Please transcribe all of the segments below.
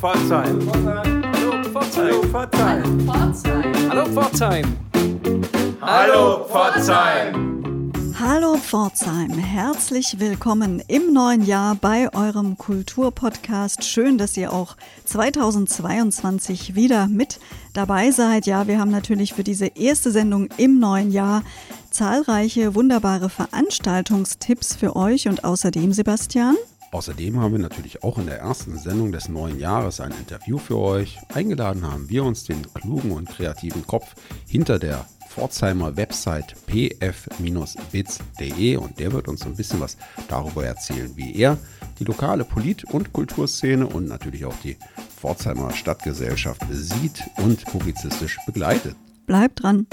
Pforzheim. Hallo Pforzheim. Hallo Pforzheim. Hallo Pforzheim. Hallo Pforzheim, herzlich willkommen im neuen Jahr bei eurem Kulturpodcast. Schön, dass ihr auch 2022 wieder mit dabei seid. Ja, wir haben natürlich für diese erste Sendung im neuen Jahr zahlreiche wunderbare Veranstaltungstipps für euch und außerdem Sebastian. Außerdem haben wir natürlich auch in der ersten Sendung des neuen Jahres ein Interview für euch. Eingeladen haben wir uns den klugen und kreativen Kopf hinter der Pforzheimer Website pf-bits.de und der wird uns ein bisschen was darüber erzählen, wie er die lokale Polit- und Kulturszene und natürlich auch die Pforzheimer Stadtgesellschaft sieht und publizistisch begleitet. Bleibt dran!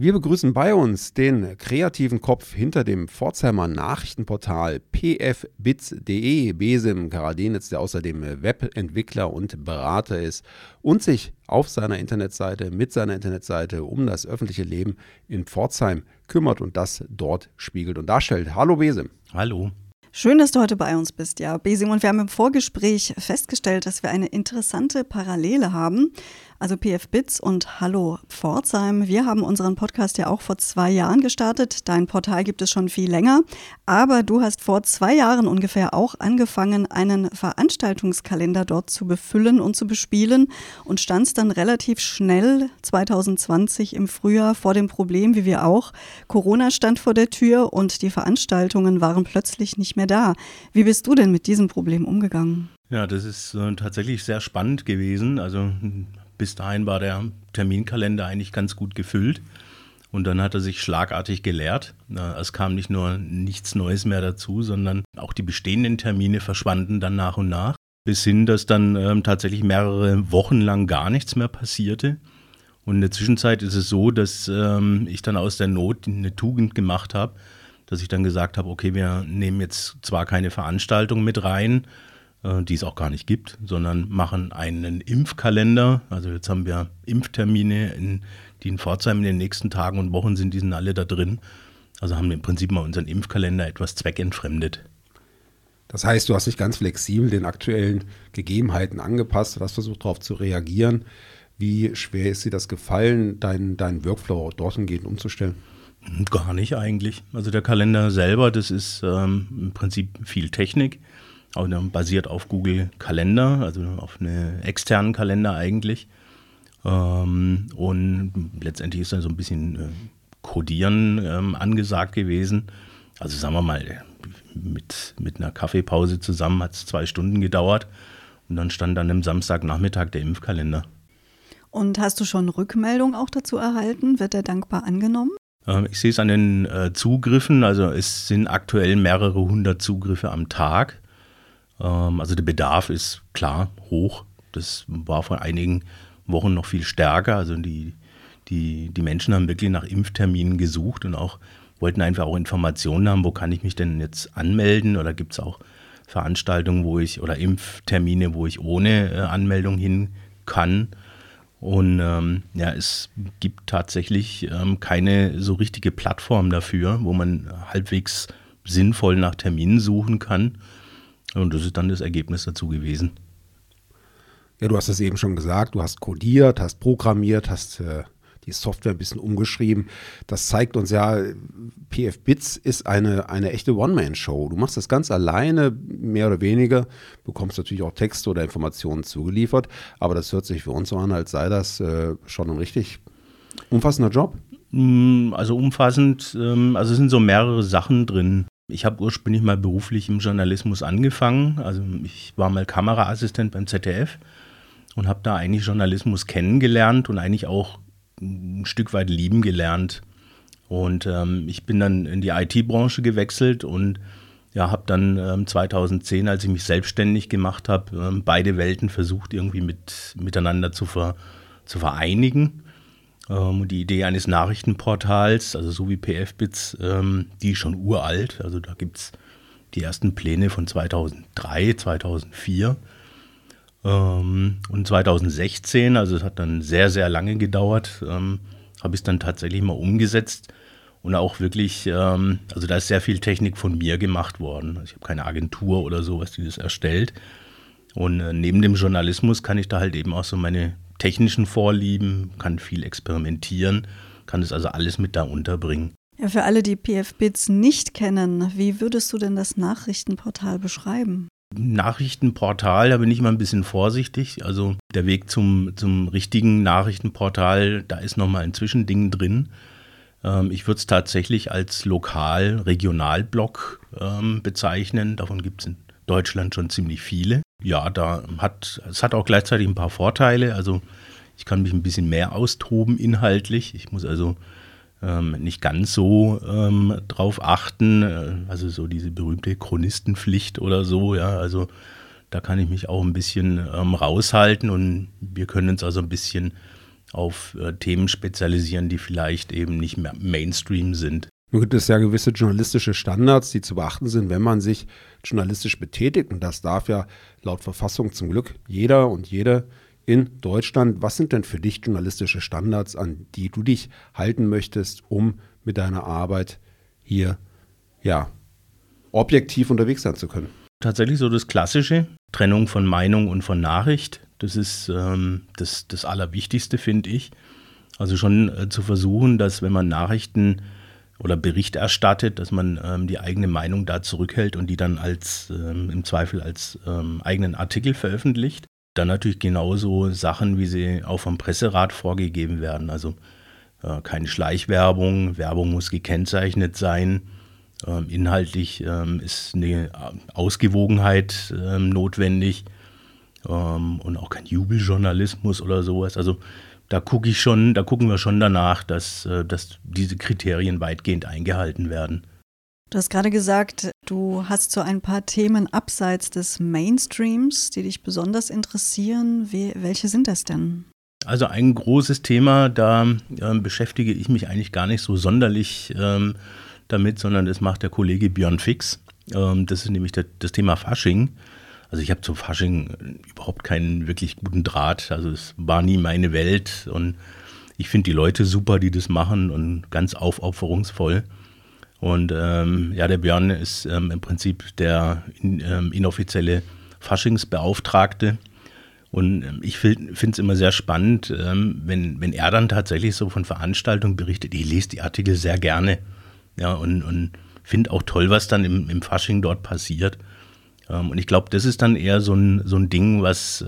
Wir begrüßen bei uns den kreativen Kopf hinter dem Pforzheimer Nachrichtenportal pfbits.de, Besim Karadenitz, der außerdem Webentwickler und Berater ist und sich auf seiner Internetseite, mit seiner Internetseite um das öffentliche Leben in Pforzheim kümmert und das dort spiegelt und darstellt. Hallo Besim. Hallo. Schön, dass du heute bei uns bist, ja, Besim. Und wir haben im Vorgespräch festgestellt, dass wir eine interessante Parallele haben. Also PF Bits und Hallo Pforzheim. Wir haben unseren Podcast ja auch vor zwei Jahren gestartet. Dein Portal gibt es schon viel länger. Aber du hast vor zwei Jahren ungefähr auch angefangen, einen Veranstaltungskalender dort zu befüllen und zu bespielen und standst dann relativ schnell 2020 im Frühjahr vor dem Problem, wie wir auch. Corona stand vor der Tür und die Veranstaltungen waren plötzlich nicht mehr da. Wie bist du denn mit diesem Problem umgegangen? Ja, das ist äh, tatsächlich sehr spannend gewesen. Also bis dahin war der Terminkalender eigentlich ganz gut gefüllt. Und dann hat er sich schlagartig geleert. Es kam nicht nur nichts Neues mehr dazu, sondern auch die bestehenden Termine verschwanden dann nach und nach. Bis hin, dass dann ähm, tatsächlich mehrere Wochen lang gar nichts mehr passierte. Und in der Zwischenzeit ist es so, dass ähm, ich dann aus der Not eine Tugend gemacht habe, dass ich dann gesagt habe, okay, wir nehmen jetzt zwar keine Veranstaltung mit rein, die es auch gar nicht gibt, sondern machen einen Impfkalender. Also jetzt haben wir Impftermine, in, die in Pforzheim in den nächsten Tagen und Wochen sind, die sind alle da drin. Also haben wir im Prinzip mal unseren Impfkalender etwas zweckentfremdet. Das heißt, du hast dich ganz flexibel den aktuellen Gegebenheiten angepasst, du hast versucht darauf zu reagieren. Wie schwer ist dir das gefallen, deinen dein Workflow dorthin gehend umzustellen? Gar nicht eigentlich. Also der Kalender selber, das ist ähm, im Prinzip viel Technik basiert auf Google Kalender, also auf einen externen Kalender eigentlich. Ähm, und letztendlich ist dann so ein bisschen äh, Codieren ähm, angesagt gewesen. Also sagen wir mal, mit, mit einer Kaffeepause zusammen hat es zwei Stunden gedauert. Und dann stand dann am Samstagnachmittag der Impfkalender. Und hast du schon Rückmeldung auch dazu erhalten? Wird er dankbar angenommen? Ähm, ich sehe es an den äh, Zugriffen. Also es sind aktuell mehrere hundert Zugriffe am Tag. Ähm, also der Bedarf ist klar hoch. Das war vor einigen Wochen noch viel stärker. Also die, die, die Menschen haben wirklich nach Impfterminen gesucht und auch wollten einfach auch Informationen haben, wo kann ich mich denn jetzt anmelden oder gibt es auch Veranstaltungen, wo ich oder Impftermine, wo ich ohne äh, Anmeldung hin kann. Und ähm, ja, es gibt tatsächlich ähm, keine so richtige Plattform dafür, wo man halbwegs sinnvoll nach Terminen suchen kann. Und das ist dann das Ergebnis dazu gewesen. Ja, du hast es eben schon gesagt, du hast codiert, hast programmiert, hast äh, die Software ein bisschen umgeschrieben. Das zeigt uns ja, PF Bits ist eine, eine echte One-Man-Show. Du machst das ganz alleine, mehr oder weniger, bekommst natürlich auch Texte oder Informationen zugeliefert, aber das hört sich für uns so an, als sei das äh, schon ein richtig umfassender Job. Mm, also umfassend, ähm, also es sind so mehrere Sachen drin. Ich habe ursprünglich mal beruflich im Journalismus angefangen. Also ich war mal Kameraassistent beim ZDF und habe da eigentlich Journalismus kennengelernt und eigentlich auch ein Stück weit lieben gelernt. Und ähm, ich bin dann in die IT-Branche gewechselt und ja, habe dann ähm, 2010, als ich mich selbstständig gemacht habe, ähm, beide Welten versucht irgendwie mit, miteinander zu, ver, zu vereinigen. Ähm, die Idee eines Nachrichtenportals, also so wie PFBits, ähm, die ist schon uralt. Also da gibt es die ersten Pläne von 2003, 2004 ähm, und 2016. Also es hat dann sehr, sehr lange gedauert. Ähm, habe ich es dann tatsächlich mal umgesetzt und auch wirklich, ähm, also da ist sehr viel Technik von mir gemacht worden. Also ich habe keine Agentur oder sowas, die das erstellt. Und äh, neben dem Journalismus kann ich da halt eben auch so meine technischen Vorlieben, kann viel experimentieren, kann das also alles mit da unterbringen. Ja, für alle, die PF-Bits nicht kennen, wie würdest du denn das Nachrichtenportal beschreiben? Nachrichtenportal, da bin ich mal ein bisschen vorsichtig. Also der Weg zum, zum richtigen Nachrichtenportal, da ist nochmal ein Zwischending drin. Ähm, ich würde es tatsächlich als Lokal-Regional-Blog ähm, bezeichnen. Davon gibt es in Deutschland schon ziemlich viele. Ja, da hat es hat auch gleichzeitig ein paar Vorteile. Also ich kann mich ein bisschen mehr austoben inhaltlich. Ich muss also ähm, nicht ganz so ähm, drauf achten. Äh, also so diese berühmte Chronistenpflicht oder so, ja. Also da kann ich mich auch ein bisschen ähm, raushalten und wir können uns also ein bisschen auf äh, Themen spezialisieren, die vielleicht eben nicht mehr Mainstream sind. Nun gibt es ja gewisse journalistische Standards, die zu beachten sind, wenn man sich journalistisch betätigt. Und das darf ja laut Verfassung zum Glück jeder und jede in Deutschland. Was sind denn für dich journalistische Standards, an die du dich halten möchtest, um mit deiner Arbeit hier ja objektiv unterwegs sein zu können? Tatsächlich so das Klassische, Trennung von Meinung und von Nachricht. Das ist ähm, das, das Allerwichtigste, finde ich. Also schon äh, zu versuchen, dass wenn man Nachrichten oder Bericht erstattet, dass man ähm, die eigene Meinung da zurückhält und die dann als ähm, im Zweifel als ähm, eigenen Artikel veröffentlicht. Dann natürlich genauso Sachen, wie sie auch vom Presserat vorgegeben werden. Also äh, keine Schleichwerbung, Werbung muss gekennzeichnet sein. Ähm, inhaltlich ähm, ist eine Ausgewogenheit ähm, notwendig und auch kein Jubeljournalismus oder sowas. Also da gucke ich schon, da gucken wir schon danach, dass, äh, dass diese Kriterien weitgehend eingehalten werden. Du hast gerade gesagt, du hast so ein paar Themen abseits des Mainstreams, die dich besonders interessieren. Wie, welche sind das denn? Also ein großes Thema, da äh, beschäftige ich mich eigentlich gar nicht so sonderlich ähm, damit, sondern das macht der Kollege Björn Fix. Ähm, das ist nämlich der, das Thema Fasching. Also ich habe zum Fasching überhaupt keinen wirklich guten Draht. Also es war nie meine Welt und ich finde die Leute super, die das machen und ganz aufopferungsvoll. Und ähm, ja, der Björn ist ähm, im Prinzip der in, ähm, inoffizielle Faschingsbeauftragte. Und ähm, ich finde es immer sehr spannend, ähm, wenn, wenn er dann tatsächlich so von Veranstaltungen berichtet. Ich lese die Artikel sehr gerne. Ja, und, und finde auch toll, was dann im, im Fasching dort passiert. Ähm, und ich glaube, das ist dann eher so ein, so ein Ding, was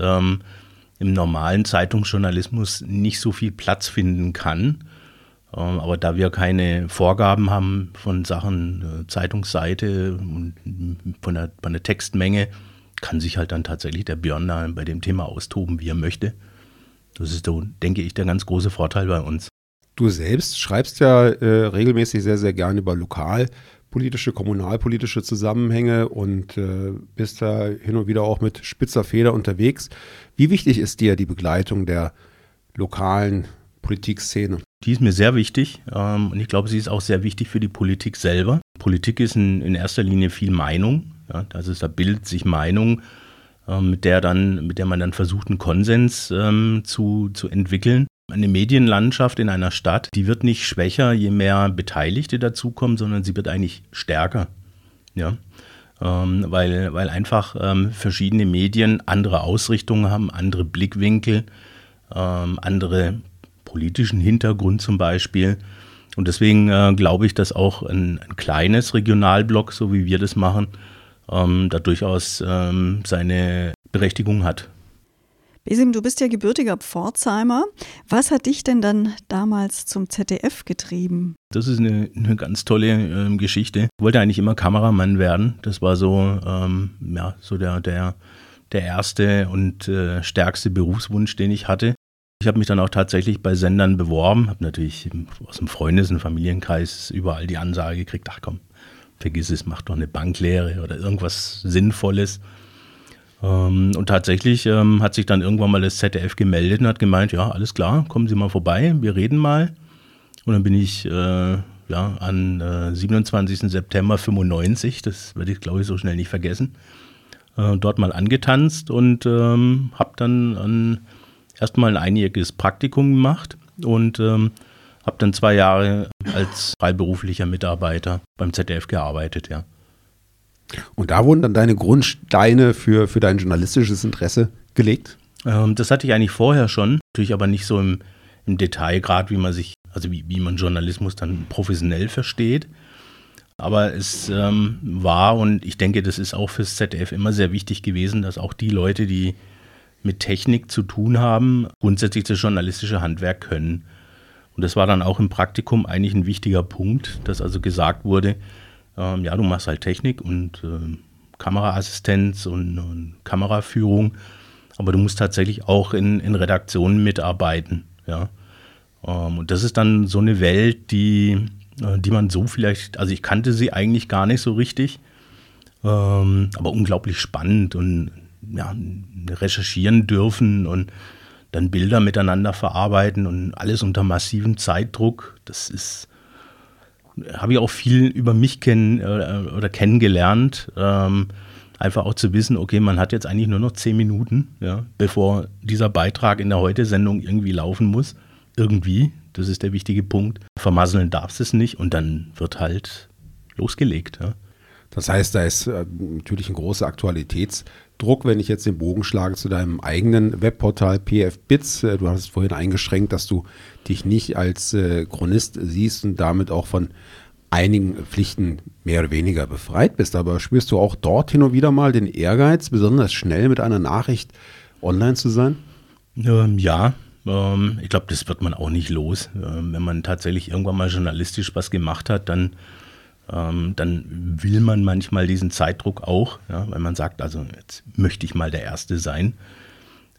im normalen Zeitungsjournalismus nicht so viel Platz finden kann. Ähm, aber da wir keine Vorgaben haben von Sachen äh, Zeitungsseite und von der, von der Textmenge, kann sich halt dann tatsächlich der Björn da bei dem Thema austoben, wie er möchte. Das ist, so, denke ich, der ganz große Vorteil bei uns. Du selbst schreibst ja äh, regelmäßig sehr, sehr gerne über lokalpolitische, kommunalpolitische Zusammenhänge und äh, bist da hin und wieder auch mit spitzer Feder unterwegs. Wie wichtig ist dir die Begleitung der lokalen Politikszene? Die ist mir sehr wichtig ähm, und ich glaube, sie ist auch sehr wichtig für die Politik selber. Politik ist in, in erster Linie viel Meinung. Ja, also da bildet sich Meinung, ähm, mit, der dann, mit der man dann versucht, einen Konsens ähm, zu, zu entwickeln. Eine Medienlandschaft in einer Stadt, die wird nicht schwächer, je mehr Beteiligte dazukommen, sondern sie wird eigentlich stärker. Ja? Ähm, weil, weil einfach ähm, verschiedene Medien andere Ausrichtungen haben, andere Blickwinkel, ähm, andere politischen Hintergrund zum Beispiel. Und deswegen äh, glaube ich, dass auch ein, ein, kleines Regionalblock, so wie wir das machen, ähm, da durchaus ähm, seine Berechtigung hat. Besim, du bist ja gebürtiger Pforzheimer. Was hat dich denn dann damals zum ZDF getrieben? Das ist eine, eine ganz tolle ähm, Geschichte. Ich wollte eigentlich immer Kameramann werden. Das war so, ähm, ja, so der, der, der erste und äh, stärkste Berufswunsch, den ich hatte. Ich habe mich dann auch tatsächlich bei Sendern beworben, habe natürlich aus dem Freundes- und Familienkreis überall die Ansage gekriegt, ach komm, vergiss es, mach doch eine Banklehre oder irgendwas Sinnvolles. Ähm, und tatsächlich ähm, hat sich dann irgendwann mal das ZDF gemeldet und hat gemeint, ja, alles klar, kommen Sie mal vorbei, wir reden mal. Und dann bin ich äh, ja, an äh, 27. September 95, das werde ich glaube ich so schnell nicht vergessen, äh, dort mal angetanzt und ähm, habe dann an erstmal ein einjähriges Praktikum gemacht und ähm, habe dann zwei Jahre als freiberuflicher Mitarbeiter beim ZDF gearbeitet, ja. Und da wurden dann deine Grundsteine für, für dein journalistisches Interesse gelegt? Ähm, das hatte ich eigentlich vorher schon, natürlich aber nicht so im, im Detail, gerade wie man sich, also wie, wie man Journalismus dann professionell versteht. Aber es ähm, war und ich denke, das ist auch fürs ZDF immer sehr wichtig gewesen, dass auch die Leute, die mit Technik zu tun haben, grundsätzlich das journalistische Handwerk können. Und das war dann auch im Praktikum eigentlich ein wichtiger Punkt, dass also gesagt wurde, ähm, ja, du machst halt Technik und äh, Kameraassistenz und, und, Kameraführung, aber du musst tatsächlich auch in, in Redaktionen mitarbeiten. Ja. Ähm, und das ist dann so eine Welt, die äh, die man so vielleicht, also ich kannte sie eigentlich gar nicht so richtig, ähm, aber unglaublich spannend und ja, recherchieren dürfen und dann Bilder miteinander verarbeiten und alles unter massivem Zeitdruck. Das ist, habe ich auch viel über mich kennen äh, oder kennengelernt. Ähm, einfach auch zu wissen, okay, man hat jetzt eigentlich nur noch zehn Minuten, ja, bevor dieser Beitrag in der Heute-Sendung irgendwie laufen muss. Irgendwie. Das ist der wichtige Punkt. Vermasseln darfst es nicht und dann wird halt losgelegt. Ja. Das heißt, da ist äh, natürlich ein großer Aktualitätsdruck, wenn ich jetzt den Bogen schlage zu deinem eigenen Webportal PF Bits. Äh, du hast es vorhin eingeschränkt, dass du dich nicht als äh, Chronist siehst und damit auch von einigen Pflichten mehr oder weniger befreit bist. Aber spürst du auch dort hin und wieder mal den Ehrgeiz, besonders schnell mit einer Nachricht online zu sein? Ähm, ja, ähm, ich glaube, das wird man auch nicht los. Ähm, wenn man tatsächlich irgendwann mal journalistisch was gemacht hat, dann, ähm, dann will man manchmal diesen Zeitdruck auch, ja, weil man sagt, also jetzt möchte ich mal der Erste sein.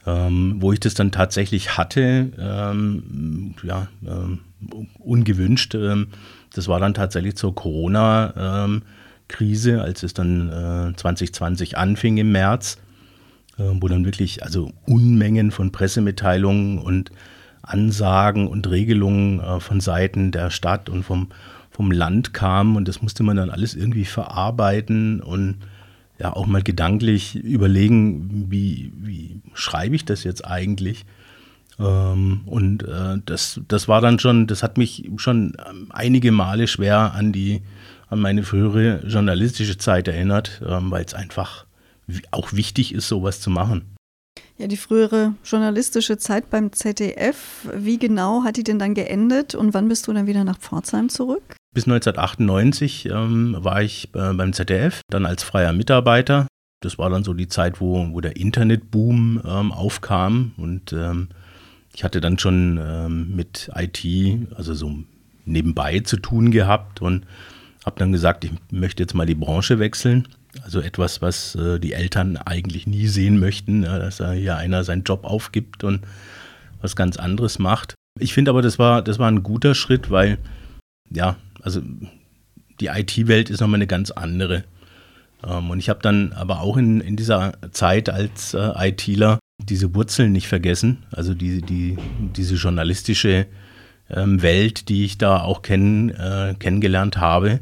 Ähm, wo ich das dann tatsächlich hatte, ähm, ja, ähm, ungewünscht, das war dann tatsächlich zur Corona-Krise, als es dann äh, 2020 anfing im März äh, wo dann wirklich also Unmengen von Pressemitteilungen und Ansagen und Regelungen äh, von Seiten der Stadt und vom, vom Land kamen und das musste man dann alles irgendwie verarbeiten und ja auch mal gedanklich überlegen, wie, wie schreibe ich das jetzt eigentlich? Ähm, und äh, das, das war dann schon, das hat mich schon einige Male schwer an die, an meine frühere journalistische Zeit erinnert, ähm, weil es einfach auch wichtig ist, sowas zu machen. Ja, die frühere journalistische Zeit beim ZDF, wie genau hat die denn dann geendet und wann bist du dann wieder nach Pforzheim zurück? Bis 1998 ähm, war ich äh, beim ZDF, dann als freier Mitarbeiter. Das war dann so die Zeit, wo, wo der Internetboom ähm, aufkam und ähm, ich hatte dann schon ähm, mit IT, also so nebenbei zu tun gehabt und habe dann gesagt, ich möchte jetzt mal die Branche wechseln also etwas, was äh, die Eltern eigentlich nie sehen möchten, ja, dass da hier einer seinen Job aufgibt und was ganz anderes macht. Ich finde aber, das war, das war ein guter Schritt, weil, ja, also die IT-Welt ist nochmal eine ganz andere. Ähm, und ich habe dann aber auch in, in dieser Zeit als äh, ITler diese Wurzeln nicht vergessen, also die, die, diese journalistische ähm, Welt, die ich da auch kenn, äh, kennengelernt habe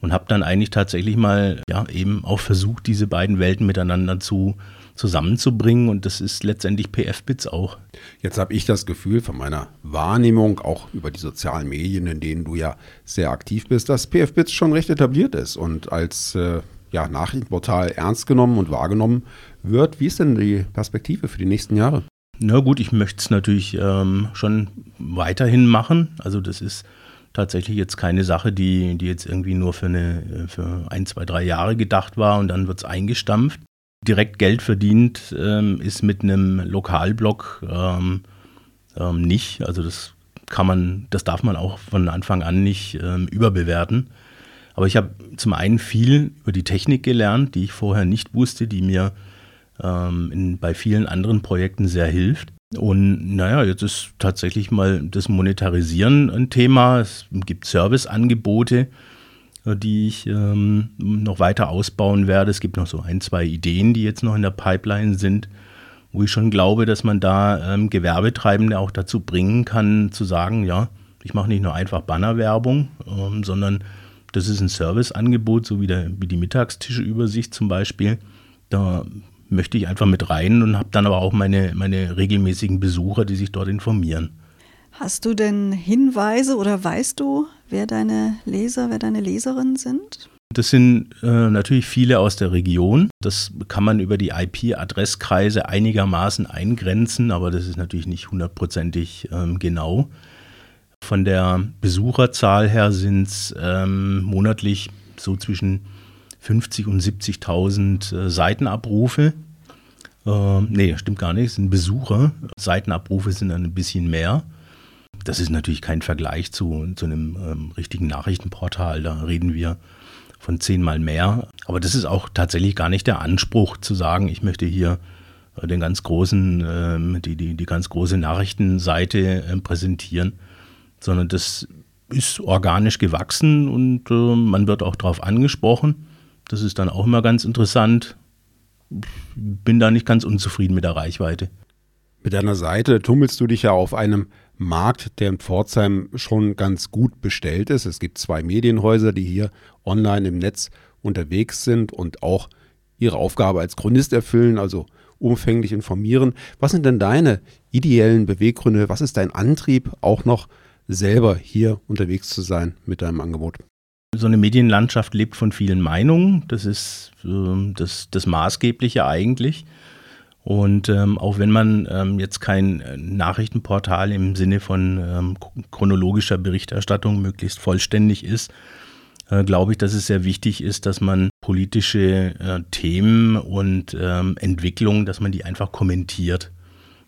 und habe dann eigentlich tatsächlich mal ja eben auch versucht, diese beiden Welten miteinander zu zusammenzubringen und das ist letztendlich PF-Bits auch. Jetzt habe ich das Gefühl von meiner Wahrnehmung, auch über die sozialen Medien, in denen du ja sehr aktiv bist, dass PF-Bits schon recht etabliert ist und als äh, ja, Nachrichtenportal ernst genommen und wahrgenommen wird. Wie ist denn die Perspektive für die nächsten Jahre? Na gut, ich möchte es natürlich ähm, schon weiterhin machen. Also das ist tatsächlich jetzt keine Sache, die, die jetzt irgendwie nur für, eine, für ein, zwei, drei Jahre gedacht war und dann wird es eingestampft. Direkt Geld verdient ähm, ist mit einem Lokalblog ähm, ähm, nicht. Also das kann man, das darf man auch von Anfang an nicht ähm, überbewerten. Aber ich habe zum einen viel über die Technik gelernt, die ich vorher nicht wusste, die mir ähm, in, bei vielen anderen Projekten sehr hilft. Und naja, jetzt ist tatsächlich mal das Monetarisieren ein Thema. Es gibt Serviceangebote, die ich ähm, noch weiter ausbauen werde. Es gibt noch so ein, zwei Ideen, die jetzt noch in der Pipeline sind, wo ich schon glaube, dass man da ähm, Gewerbetreibende auch dazu bringen kann, zu sagen, ja, ich mache nicht nur einfach Bannerwerbung, ähm, sondern das ist ein Serviceangebot, so wie, der, wie die Mittagstische-Übersicht zum Beispiel. Da möchte ich einfach mit rein und habe dann aber auch meine, meine regelmäßigen Besucher, die sich dort informieren. Hast du denn Hinweise oder weißt du, wer deine Leser, wer deine Leserinnen sind? Das sind äh, natürlich viele aus der Region. Das kann man über die IP-Adresskreise einigermaßen eingrenzen, aber das ist natürlich nicht hundertprozentig ähm, genau. Von der Besucherzahl her sind es ähm, monatlich so zwischen 50 und 70.000 äh, Seitenabrufe. Ähm, nee, stimmt gar nicht, es sind Besucher. Seitenabrufe sind dann ein bisschen mehr. Das ist natürlich kein Vergleich zu, zu einem ähm, richtigen Nachrichtenportal. Da reden wir von zehnmal mehr. Aber das ist auch tatsächlich gar nicht der Anspruch zu sagen, ich möchte hier äh, den ganz großen, ähm, die, die, die ganz große Nachrichtenseite äh, präsentieren, sondern das ist organisch gewachsen und äh, man wird auch darauf angesprochen. Das ist dann auch immer ganz interessant. Bin da nicht ganz unzufrieden mit der Reichweite. Mit deiner Seite tummelst du dich ja auf einem Markt, der in Pforzheim schon ganz gut bestellt ist. Es gibt zwei Medienhäuser, die hier online im Netz unterwegs sind und auch ihre Aufgabe als Chronist erfüllen, also umfänglich informieren. Was sind denn deine ideellen Beweggründe? Was ist dein Antrieb, auch noch selber hier unterwegs zu sein mit deinem Angebot? So eine Medienlandschaft lebt von vielen Meinungen. Das ist äh, das, das Maßgebliche eigentlich. Und ähm, auch wenn man ähm, jetzt kein äh, Nachrichtenportal im Sinne von ähm, chronologischer Berichterstattung möglichst vollständig ist, äh, glaube ich, dass es sehr wichtig ist, dass man politische äh, Themen und ähm, Entwicklungen, dass man die einfach kommentiert.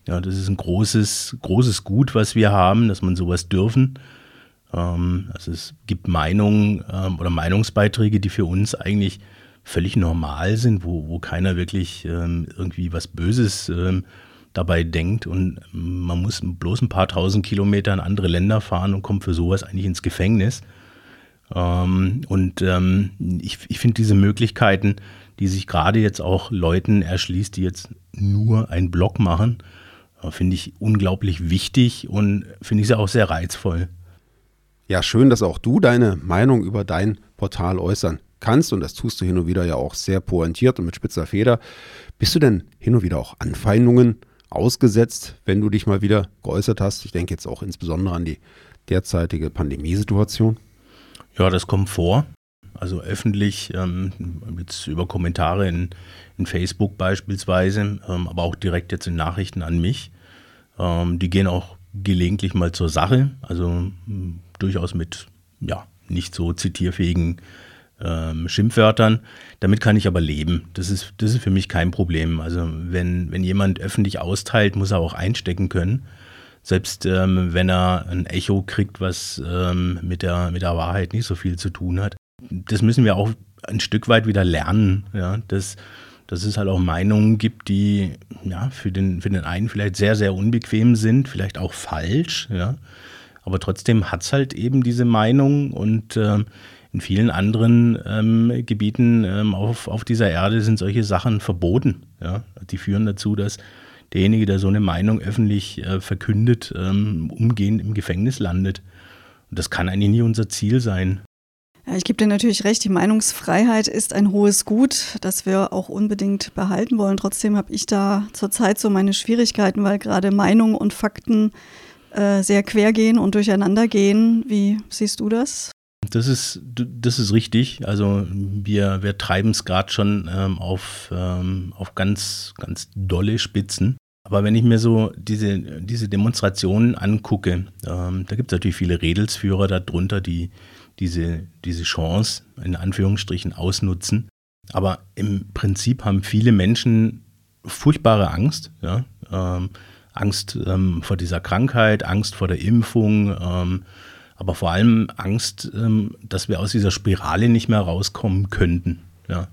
Ja, das ist ein großes, großes Gut, was wir haben, dass man sowas dürfen. Ähm, also es gibt Meinungen ähm, oder Meinungsbeiträge, die für uns eigentlich völlig normal sind, wo, wo keiner wirklich ähm, irgendwie was Böses ähm, dabei denkt und man muss bloß ein paar tausend Kilometer in andere Länder fahren und kommt für sowas eigentlich ins Gefängnis. Ähm, und ähm, ich, ich finde diese Möglichkeiten, die sich gerade jetzt auch Leuten erschließt, die jetzt nur einen Blog machen, äh, finde ich unglaublich wichtig und finde ich sie auch sehr reizvoll. Ja, schön, dass auch du deine Meinung über dein Portal äußern kannst, und das tust du hin und wieder ja auch sehr pointiert und mit spitzer Feder, bist du denn hin und wieder auch Anfeindungen ausgesetzt, wenn du dich mal wieder geäußert hast? Ich denke jetzt auch insbesondere an die derzeitige Pandemiesituation. Ja, das kommt vor. Also öffentlich, ähm, jetzt über Kommentare in, in Facebook beispielsweise, ähm, aber auch direkt jetzt in Nachrichten an mich. Ähm, die gehen auch gelegentlich mal zur Sache, also mh, durchaus mit ja, nicht so zitierfähigen ähm, Schimpfwörtern. Damit kann ich aber leben. Das ist, das ist für mich kein Problem. Also wenn, wenn jemand öffentlich austeilt, muss er auch einstecken können. Selbst ähm, wenn er ein Echo kriegt, was ähm, mit, der, mit der Wahrheit nicht so viel zu tun hat. Das müssen wir auch ein Stück weit wieder lernen. Ja? Dass, dass es halt auch Meinungen gibt, die ja, für, den, für den einen vielleicht sehr, sehr unbequem sind, vielleicht auch falsch. Ja? Aber trotzdem hat es halt eben diese Meinung und äh, in vielen anderen ähm, Gebieten ähm, auf, auf dieser Erde sind solche Sachen verboten. Ja? Die führen dazu, dass derjenige, der so eine Meinung öffentlich äh, verkündet, ähm, umgehend im Gefängnis landet. Und das kann eigentlich nie unser Ziel sein. Ja, ich gebe dir natürlich recht, die Meinungsfreiheit ist ein hohes Gut, das wir auch unbedingt behalten wollen. Trotzdem habe ich da zurzeit so meine Schwierigkeiten, weil gerade Meinung und Fakten äh, sehr quer gehen und durcheinander gehen. Wie siehst du das? Das ist, das ist richtig. Also wir, wir treiben es gerade schon ähm, auf, ähm, auf ganz, ganz dolle Spitzen. Aber wenn ich mir so diese, diese Demonstrationen angucke, ähm, da gibt es natürlich viele Redelsführer darunter, die diese, diese Chance in Anführungsstrichen ausnutzen. Aber im Prinzip haben viele Menschen furchtbare Angst. Ja? Ähm, Angst ähm, vor dieser Krankheit, Angst vor der Impfung, ähm, aber vor allem Angst, ähm, dass wir aus dieser Spirale nicht mehr rauskommen könnten. Ja.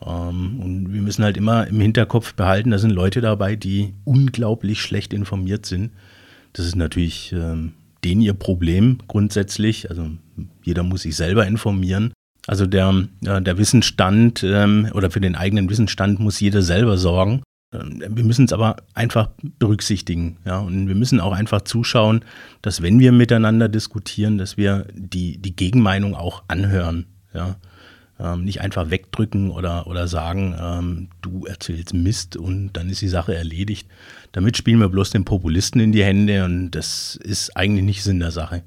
Ähm, und wir müssen halt immer im Hinterkopf behalten, da sind Leute dabei, die unglaublich schlecht informiert sind. Das ist natürlich ähm, denen ihr Problem grundsätzlich. Also jeder muss sich selber informieren. Also der, der Wissensstand oder für den eigenen Wissensstand muss jeder selber sorgen. Ähm, wir müssen es aber einfach berücksichtigen. Ja? Und wir müssen auch einfach zuschauen, dass wenn wir miteinander diskutieren, dass wir die, die Gegenmeinung auch anhören. Ja? Ähm, nicht einfach wegdrücken oder, oder sagen, ähm, du erzählst Mist und dann ist die Sache erledigt. Damit spielen wir bloß den Populisten in die Hände und das ist eigentlich nicht Sinn der Sache.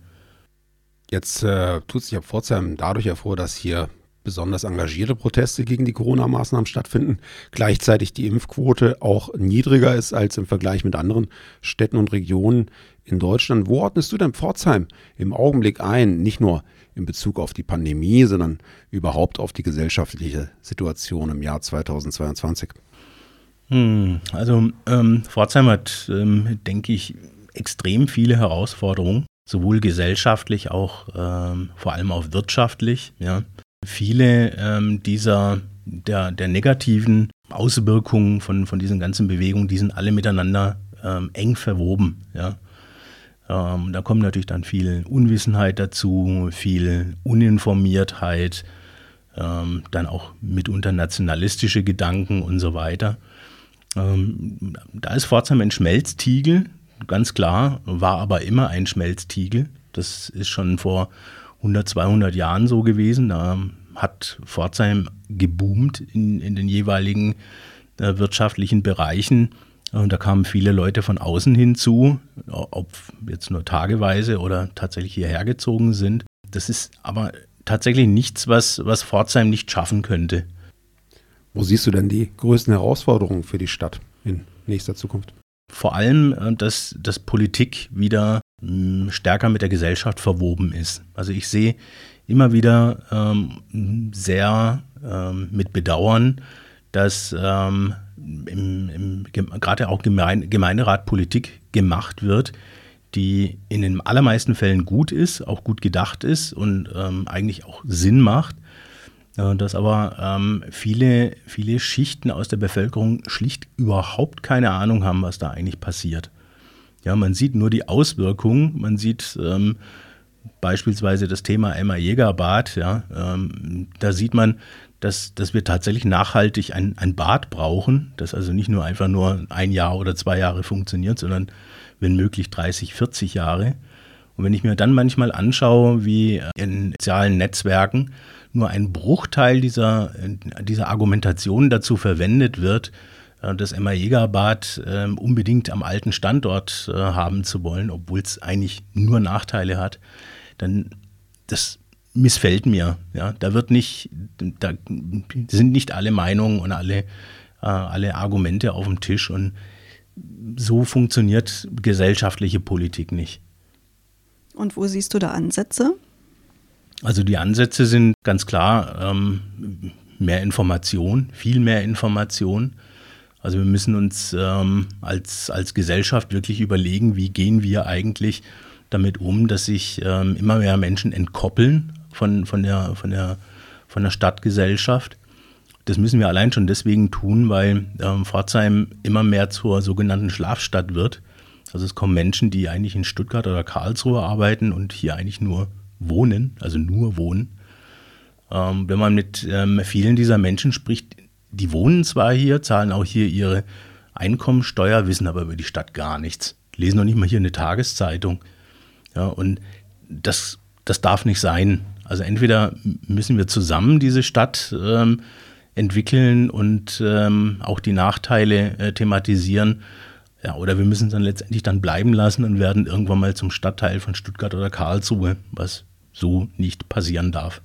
Jetzt äh, tut sich ja Pforzheim dadurch hervor, dass hier besonders engagierte Proteste gegen die Corona-Maßnahmen stattfinden, gleichzeitig die Impfquote auch niedriger ist als im Vergleich mit anderen Städten und Regionen in Deutschland. Wo ordnest du denn Pforzheim im Augenblick ein? Nicht nur in Bezug auf die Pandemie, sondern überhaupt auf die gesellschaftliche Situation im Jahr 2022? Hm, also ähm, Pforzheim hat, ähm, denke ich, extrem viele Herausforderungen, sowohl gesellschaftlich, auch ähm, vor allem auch wirtschaftlich. Ja. Viele ähm, dieser der, der negativen Auswirkungen von, von diesen ganzen Bewegungen, die sind alle miteinander ähm, eng verwoben. Ja. Ähm, da kommt natürlich dann viel Unwissenheit dazu, viel Uninformiertheit, ähm, dann auch mitunter nationalistische Gedanken und so weiter. Ähm, da ist Pforzheim ein Schmelztiegel, ganz klar, war aber immer ein Schmelztiegel. Das ist schon vor 100, 200 Jahren so gewesen. Da hat Pforzheim geboomt in, in den jeweiligen äh, wirtschaftlichen Bereichen. Und da kamen viele Leute von außen hinzu, ob jetzt nur tageweise oder tatsächlich hierher gezogen sind. Das ist aber tatsächlich nichts, was, was Pforzheim nicht schaffen könnte. Wo siehst du denn die größten Herausforderungen für die Stadt in nächster Zukunft? Vor allem, äh, dass, dass Politik wieder hm, stärker mit der Gesellschaft verwoben ist. Also ich sehe immer wieder ähm, sehr ähm, mit Bedauern, dass ähm, gerade auch Gemein, Gemeinderat Politik gemacht wird, die in den allermeisten Fällen gut ist, auch gut gedacht ist und ähm, eigentlich auch Sinn macht, äh, dass aber ähm, viele, viele Schichten aus der Bevölkerung schlicht überhaupt keine Ahnung haben, was da eigentlich passiert. Ja, man sieht nur die Auswirkungen, man sieht ähm, beispielsweise das Thema Emma Jägerbad, ja, ähm, da sieht man, dass, dass wir tatsächlich nachhaltig ein, ein Bad brauchen, das also nicht nur einfach nur ein Jahr oder zwei Jahre funktioniert, sondern wenn möglich 30, 40 Jahre. Und wenn ich mir dann manchmal anschaue, wie in sozialen Netzwerken nur ein Bruchteil dieser, dieser Argumentation dazu verwendet wird, das Emma Jägerbad ähm, unbedingt am alten Standort äh, haben zu wollen, obwohl es eigentlich nur Nachteile hat, dann das missfällt mir. Ja, da wird nicht, da sind nicht alle Meinungen und alle, äh, alle Argumente auf dem Tisch und so funktioniert gesellschaftliche Politik nicht. Und wo siehst du da Ansätze? Also die Ansätze sind ganz klar ähm, mehr Information, viel mehr Information. Also wir müssen uns ähm, als, als Gesellschaft wirklich überlegen, wie gehen wir eigentlich damit um, dass sich ähm, immer mehr Menschen entkoppeln von, von, der, von, der, von der Stadtgesellschaft. Das müssen wir allein schon deswegen tun, weil ähm, Pforzheim immer mehr zur sogenannten Schlafstadt wird. Also es kommen Menschen, die eigentlich in Stuttgart oder Karlsruhe arbeiten und hier eigentlich nur wohnen, also nur wohnen. Ähm, wenn man mit ähm, vielen dieser Menschen spricht, die wohnen zwar hier, zahlen auch hier ihre Einkommensteuer, wissen aber über die Stadt gar nichts. Lesen noch nicht mal hier eine Tageszeitung. Ja, und das, das darf nicht sein. Also entweder müssen wir zusammen diese Stadt ähm, entwickeln und ähm, auch die Nachteile äh, thematisieren. Ja, oder wir müssen es dann letztendlich dann bleiben lassen und werden irgendwann mal zum Stadtteil von Stuttgart oder Karlsruhe, was so nicht passieren darf.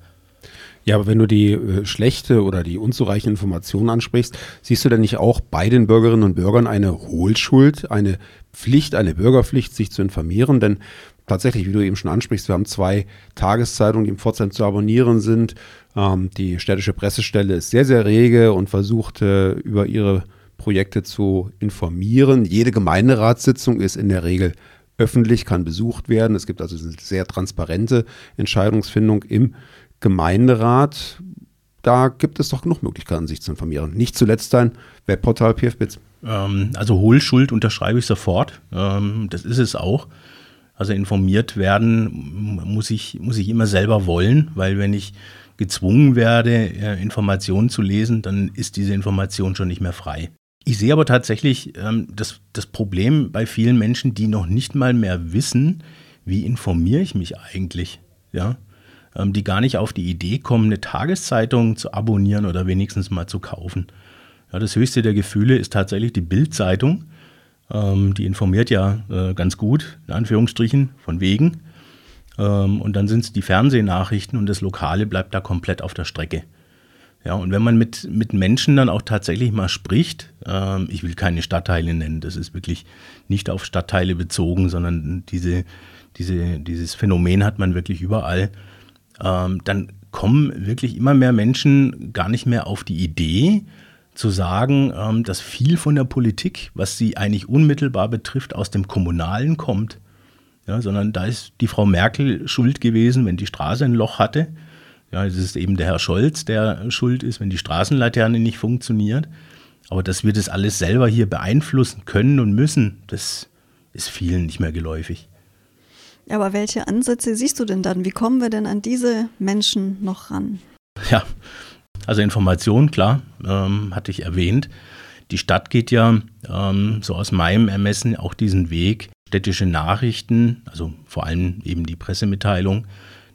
Ja, aber wenn du die äh, schlechte oder die unzureichende Information ansprichst, siehst du denn nicht auch bei den Bürgerinnen und Bürgern eine Hohlschuld, eine Pflicht, eine Bürgerpflicht, sich zu informieren? Denn tatsächlich, wie du eben schon ansprichst, wir haben zwei Tageszeitungen, die im Pforzheim zu abonnieren sind. Ähm, die städtische Pressestelle ist sehr, sehr rege und versucht äh, über ihre Projekte zu informieren. Jede Gemeinderatssitzung ist in der Regel öffentlich, kann besucht werden. Es gibt also eine sehr transparente Entscheidungsfindung im Gemeinderat. Da gibt es doch genug Möglichkeiten, sich zu informieren. Nicht zuletzt ein Webportal PFBits. Ähm, also Hohlschuld unterschreibe ich sofort. Ähm, das ist es auch. Also informiert werden muss ich, muss ich immer selber wollen, weil wenn ich gezwungen werde, äh, Informationen zu lesen, dann ist diese Information schon nicht mehr frei. Ich sehe aber tatsächlich ähm, das, das Problem bei vielen Menschen, die noch nicht mal mehr wissen, wie informiere ich mich eigentlich. Ja? Ähm, die gar nicht auf die Idee kommen, eine Tageszeitung zu abonnieren oder wenigstens mal zu kaufen. Ja, das höchste der Gefühle ist tatsächlich die Bild-Zeitung. Ähm, die informiert ja äh, ganz gut, in Anführungsstrichen, von wegen. Ähm, und dann sind es die Fernsehnachrichten und das Lokale bleibt da komplett auf der Strecke. Ja, und wenn man mit, mit Menschen dann auch tatsächlich mal spricht, ähm, ich will keine Stadtteile nennen, das ist wirklich nicht auf Stadtteile bezogen, sondern diese, diese, dieses Phänomen hat man wirklich überall, ähm, dann kommen wirklich immer mehr Menschen gar nicht mehr auf die Idee, zu sagen, ähm, dass viel von der Politik, was sie eigentlich unmittelbar betrifft, aus dem Kommunalen kommt. Ja, sondern da ist die Frau Merkel schuld gewesen, wenn die Straße ein Loch hatte. Ja, es ist eben der Herr Scholz, der schuld ist, wenn die Straßenlaterne nicht funktioniert. Aber dass wir das alles selber hier beeinflussen können und müssen, das ist vielen nicht mehr geläufig. Aber welche Ansätze siehst du denn dann? Wie kommen wir denn an diese Menschen noch ran? Ja, also Information, klar, ähm, hatte ich erwähnt. Die Stadt geht ja ähm, so aus meinem Ermessen auch diesen Weg, städtische Nachrichten, also vor allem eben die Pressemitteilung,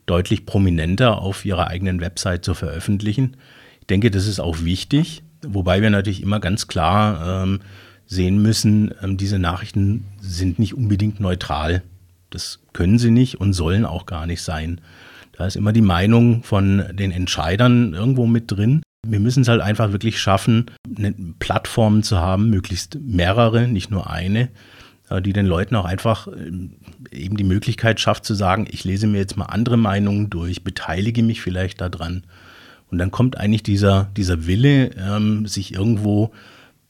deutlich prominenter auf ihrer eigenen Website zu veröffentlichen. Ich denke, das ist auch wichtig, wobei wir natürlich immer ganz klar ähm, sehen müssen, ähm, diese Nachrichten sind nicht unbedingt neutral. Das können sie nicht und sollen auch gar nicht sein. Da ist immer die Meinung von den Entscheidern irgendwo mit drin. Wir müssen es halt einfach wirklich schaffen, eine Plattform zu haben, möglichst mehrere, nicht nur eine, äh, die den Leuten auch einfach ähm, eben die Möglichkeit schafft zu sagen, ich lese mir jetzt mal andere Meinungen durch, beteilige mich vielleicht daran. Und dann kommt eigentlich dieser, dieser Wille, ähm, sich irgendwo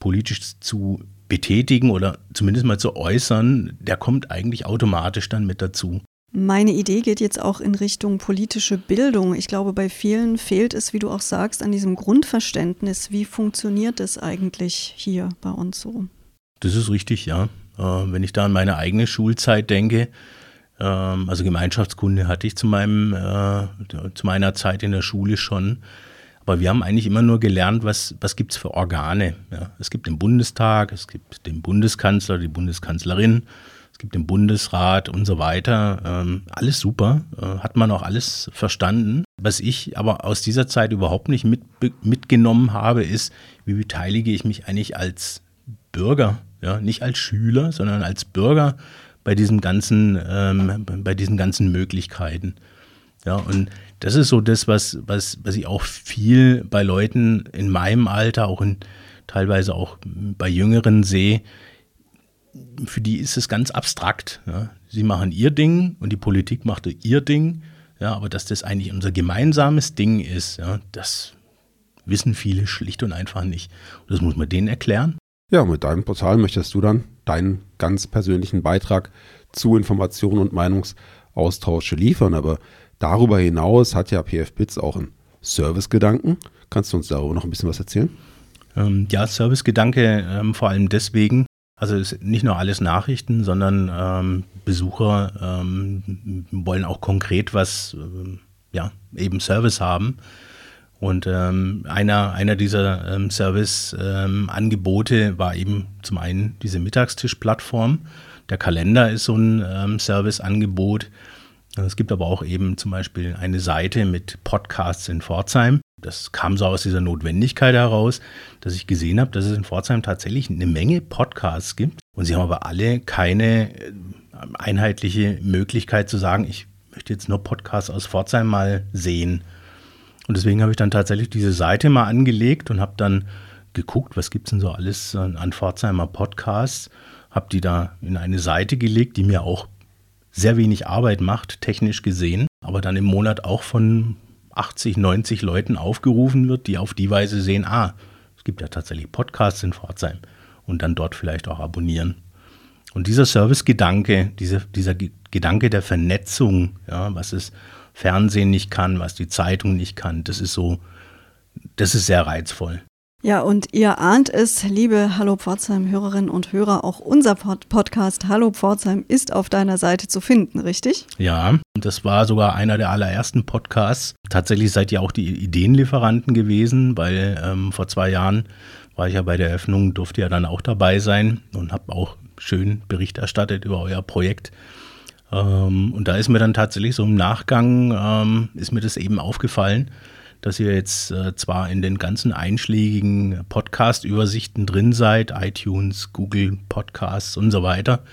politisch zu betätigen oder zumindest mal zu äußern, der kommt eigentlich automatisch dann mit dazu. Meine Idee geht jetzt auch in Richtung politische Bildung. Ich glaube, bei vielen fehlt es, wie du auch sagst, an diesem Grundverständnis. Wie funktioniert das eigentlich hier bei uns so? Das ist richtig, ja. Äh, wenn ich da an meine eigene Schulzeit denke, ähm, also Gemeinschaftskunde hatte ich zu, meinem, äh, zu meiner Zeit in der Schule schon. Aber wir haben eigentlich immer nur gelernt, was, was gibt es für Organe. Ja, es gibt den Bundestag, es gibt den Bundeskanzler, die Bundeskanzlerin, es gibt den Bundesrat und so weiter. Ähm, alles super, äh, hat man auch alles verstanden. Was ich aber aus dieser Zeit überhaupt nicht mit, mitgenommen habe, ist, wie beteilige ich mich eigentlich als Bürger, ja, nicht als Schüler, sondern als Bürger bei diesem ganzen, ähm, bei diesen ganzen Möglichkeiten. Ja, und das ist so das, was, was, was ich auch viel bei Leuten in meinem Alter, auch in, teilweise auch bei Jüngeren sehe, für die ist es ganz abstrakt. Ja. Sie machen ihr Ding und die Politik macht ihr Ding. Ja, aber dass das eigentlich unser gemeinsames Ding ist, ja, das wissen viele schlicht und einfach nicht. Und das muss man denen erklären. Ja, mit deinem Portal möchtest du dann deinen ganz persönlichen Beitrag zu Informationen und Meinungsaustausche liefern. Aber darüber hinaus hat ja PFBits auch einen Servicegedanken. Kannst du uns darüber noch ein bisschen was erzählen? Ähm, ja, Servicegedanke ähm, vor allem deswegen, also ist nicht nur alles Nachrichten, sondern ähm, Besucher ähm, wollen auch konkret was, ähm, ja, eben Service haben. Und ähm, einer, einer dieser ähm, Service-Angebote war eben zum einen diese Mittagstischplattform. Der Kalender ist so ein ähm, Service-Angebot. Es gibt aber auch eben zum Beispiel eine Seite mit Podcasts in Pforzheim. Das kam so aus dieser Notwendigkeit heraus, dass ich gesehen habe, dass es in Pforzheim tatsächlich eine Menge Podcasts gibt. Und sie haben aber alle keine äh, einheitliche Möglichkeit zu sagen, ich möchte jetzt nur Podcasts aus Pforzheim mal sehen. Und deswegen habe ich dann tatsächlich diese Seite mal angelegt und habe dann geguckt, was gibt es denn so alles an Pforzheimer Podcasts. Habe die da in eine Seite gelegt, die mir auch sehr wenig Arbeit macht, technisch gesehen, aber dann im Monat auch von 80, 90 Leuten aufgerufen wird, die auf die Weise sehen, ah, es gibt ja tatsächlich Podcasts in Pforzheim und dann dort vielleicht auch abonnieren. Und dieser Servicegedanke, diese, dieser Gedanke der Vernetzung, ja, was es Fernsehen nicht kann, was die Zeitung nicht kann, das ist so, das ist sehr reizvoll. Ja, und ihr ahnt es, liebe Hallo Pforzheim Hörerinnen und Hörer, auch unser Pod Podcast Hallo Pforzheim ist auf deiner Seite zu finden, richtig? Ja, das war sogar einer der allerersten Podcasts. Tatsächlich seid ihr auch die Ideenlieferanten gewesen, weil ähm, vor zwei Jahren war ich ja bei der Eröffnung, durfte ja dann auch dabei sein und habe auch schön Bericht erstattet über euer Projekt. Ähm, und da ist mir dann tatsächlich so im Nachgang, ähm, ist mir das eben aufgefallen, dass ihr jetzt äh, zwar in den ganzen einschlägigen Podcast-Übersichten drin seid, iTunes, Google Podcasts und so weiter,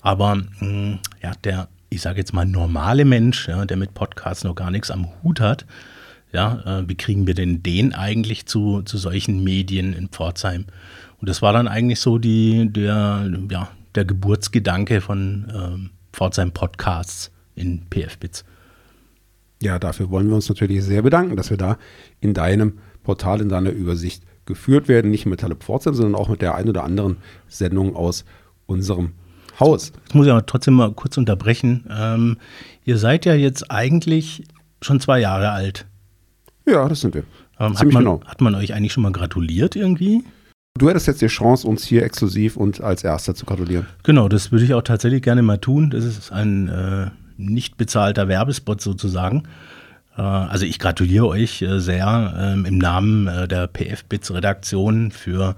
aber mh, mm, ja, der, ich sage jetzt mal, normale Mensch, ja, der mit Podcasts noch gar nichts am Hut hat, ja, äh, wie kriegen wir denn den eigentlich zu, zu solchen Medien in Pforzheim? Und das war dann eigentlich so die, der, ja, der Geburtsgedanke von ähm, Pforzheim Podcasts in PFBits. Ja, dafür wollen wir uns natürlich sehr bedanken, dass wir da in deinem Portal, in deiner Übersicht geführt werden. Nicht mit Pforzheim, sondern auch mit der einen oder anderen Sendung aus unserem Haus. Das muss ich aber trotzdem mal kurz unterbrechen. Ähm, ihr seid ja jetzt eigentlich schon zwei Jahre alt. Ja, das sind wir. Ähm, hat, man, genau. hat man euch eigentlich schon mal gratuliert irgendwie? Du hättest jetzt die Chance, uns hier exklusiv und als Erster zu gratulieren. Genau, das würde ich auch tatsächlich gerne mal tun. Das ist ein äh, nicht bezahlter Werbespot sozusagen. Äh, also ich gratuliere euch äh, sehr ähm, im Namen äh, der PF-Bits-Redaktion für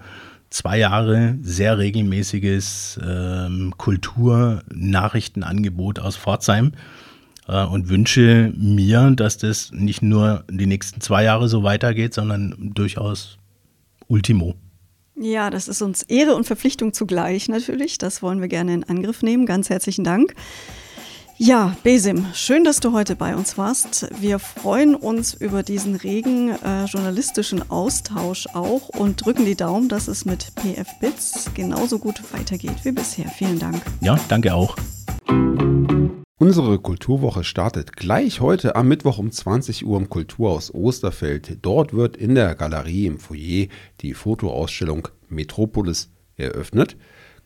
zwei Jahre sehr regelmäßiges ähm, Kulturnachrichtenangebot aus Pforzheim und wünsche mir, dass das nicht nur die nächsten zwei Jahre so weitergeht, sondern durchaus Ultimo. Ja, das ist uns Ehre und Verpflichtung zugleich natürlich. Das wollen wir gerne in Angriff nehmen. Ganz herzlichen Dank. Ja, Besim, schön, dass du heute bei uns warst. Wir freuen uns über diesen regen äh, journalistischen Austausch auch und drücken die Daumen, dass es mit PF Bits genauso gut weitergeht wie bisher. Vielen Dank. Ja, danke auch. Unsere Kulturwoche startet gleich heute am Mittwoch um 20 Uhr im Kulturhaus Osterfeld. Dort wird in der Galerie im Foyer die Fotoausstellung Metropolis eröffnet.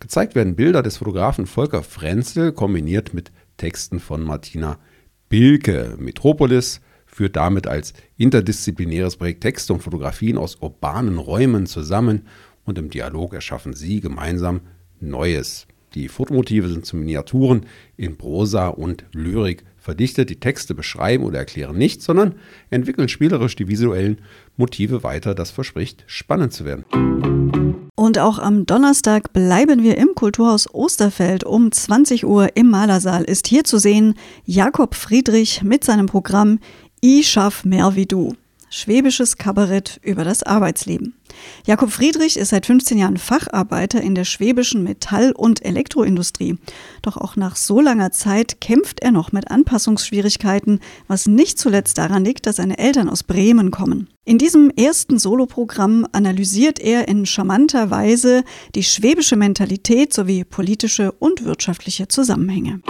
Gezeigt werden Bilder des Fotografen Volker Frenzel kombiniert mit Texten von Martina Bilke. Metropolis führt damit als interdisziplinäres Projekt Texte und Fotografien aus urbanen Räumen zusammen und im Dialog erschaffen sie gemeinsam Neues. Die Fotomotive sind zu Miniaturen in Prosa und Lyrik verdichtet. Die Texte beschreiben oder erklären nichts, sondern entwickeln spielerisch die visuellen Motive weiter. Das verspricht spannend zu werden. Und auch am Donnerstag bleiben wir im Kulturhaus Osterfeld. Um 20 Uhr im Malersaal ist hier zu sehen Jakob Friedrich mit seinem Programm Ich schaff mehr wie du. Schwäbisches Kabarett über das Arbeitsleben. Jakob Friedrich ist seit 15 Jahren Facharbeiter in der schwäbischen Metall- und Elektroindustrie. Doch auch nach so langer Zeit kämpft er noch mit Anpassungsschwierigkeiten, was nicht zuletzt daran liegt, dass seine Eltern aus Bremen kommen. In diesem ersten Soloprogramm analysiert er in charmanter Weise die schwäbische Mentalität sowie politische und wirtschaftliche Zusammenhänge.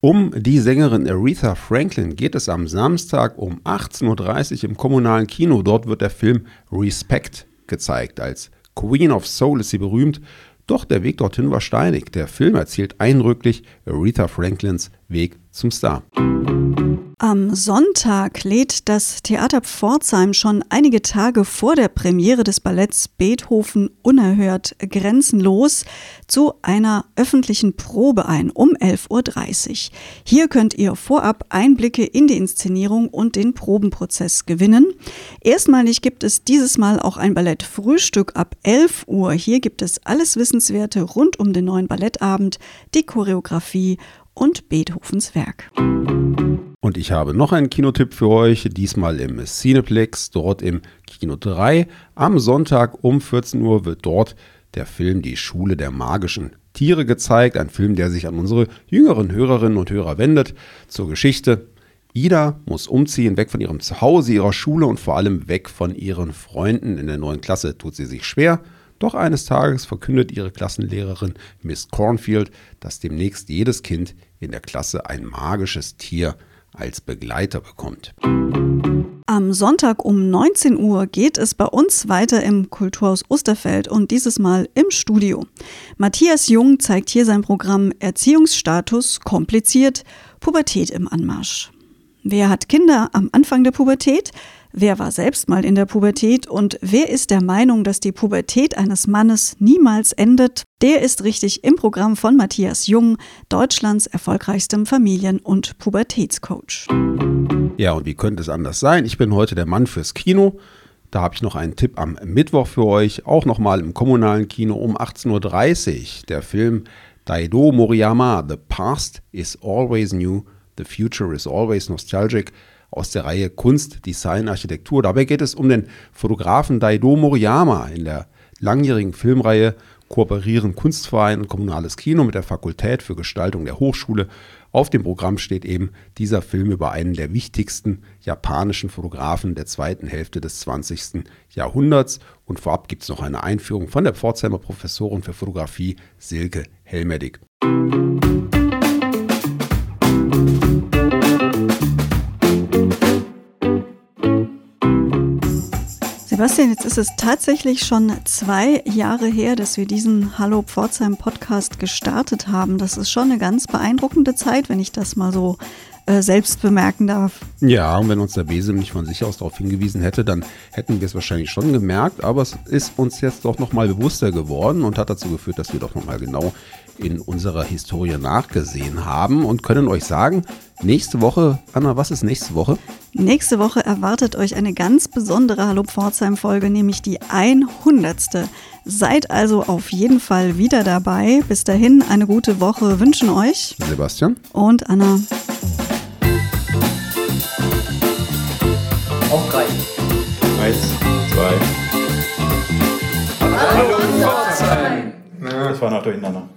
Um die Sängerin Aretha Franklin geht es am Samstag um 18.30 Uhr im kommunalen Kino. Dort wird der Film Respect gezeigt. Als Queen of Soul ist sie berühmt, doch der Weg dorthin war steinig. Der Film erzählt eindrücklich Aretha Franklins Weg zum Star. Am Sonntag lädt das Theater Pforzheim schon einige Tage vor der Premiere des Balletts Beethoven unerhört grenzenlos zu einer öffentlichen Probe ein um 11.30 Uhr. Hier könnt ihr vorab Einblicke in die Inszenierung und den Probenprozess gewinnen. Erstmalig gibt es dieses Mal auch ein Ballettfrühstück ab 11 Uhr. Hier gibt es alles Wissenswerte rund um den neuen Ballettabend, die Choreografie und Beethovens Werk. Und ich habe noch einen Kinotipp für euch, diesmal im Cineplex, dort im Kino 3. Am Sonntag um 14 Uhr wird dort der Film Die Schule der magischen Tiere gezeigt. Ein Film, der sich an unsere jüngeren Hörerinnen und Hörer wendet. Zur Geschichte. Ida muss umziehen, weg von ihrem Zuhause, ihrer Schule und vor allem weg von ihren Freunden. In der neuen Klasse tut sie sich schwer. Doch eines Tages verkündet ihre Klassenlehrerin Miss Cornfield, dass demnächst jedes Kind in der Klasse ein magisches Tier als Begleiter bekommt. Am Sonntag um 19 Uhr geht es bei uns weiter im Kulturhaus Osterfeld und dieses Mal im Studio. Matthias Jung zeigt hier sein Programm Erziehungsstatus kompliziert, Pubertät im Anmarsch. Wer hat Kinder am Anfang der Pubertät? Wer war selbst mal in der Pubertät und wer ist der Meinung, dass die Pubertät eines Mannes niemals endet? Der ist richtig im Programm von Matthias Jung, Deutschlands erfolgreichstem Familien- und Pubertätscoach. Ja, und wie könnte es anders sein? Ich bin heute der Mann fürs Kino. Da habe ich noch einen Tipp am Mittwoch für euch, auch nochmal im kommunalen Kino um 18.30 Uhr. Der Film Daido Moriyama, The Past is Always New, The Future is Always Nostalgic aus der Reihe Kunst, Design, Architektur. Dabei geht es um den Fotografen Daido Moriyama in der langjährigen Filmreihe kooperieren Kunstverein und Kommunales Kino mit der Fakultät für Gestaltung der Hochschule. Auf dem Programm steht eben dieser Film über einen der wichtigsten japanischen Fotografen der zweiten Hälfte des 20. Jahrhunderts. Und vorab gibt es noch eine Einführung von der Pforzheimer Professorin für Fotografie Silke Helmerdick. Sebastian, jetzt ist es tatsächlich schon zwei Jahre her, dass wir diesen Hallo Pforzheim Podcast gestartet haben. Das ist schon eine ganz beeindruckende Zeit, wenn ich das mal so äh, selbst bemerken darf. Ja, und wenn uns der Besem nicht von sich aus darauf hingewiesen hätte, dann hätten wir es wahrscheinlich schon gemerkt. Aber es ist uns jetzt doch nochmal bewusster geworden und hat dazu geführt, dass wir doch nochmal genau in unserer Historie nachgesehen haben und können euch sagen, nächste Woche, Anna, was ist nächste Woche? Nächste Woche erwartet euch eine ganz besondere Hallo Pforzheim-Folge, nämlich die 100. Seid also auf jeden Fall wieder dabei. Bis dahin eine gute Woche wünschen euch Sebastian und Anna. Auf drei. Eins, zwei. Hallo Pforzheim. Das war noch durcheinander.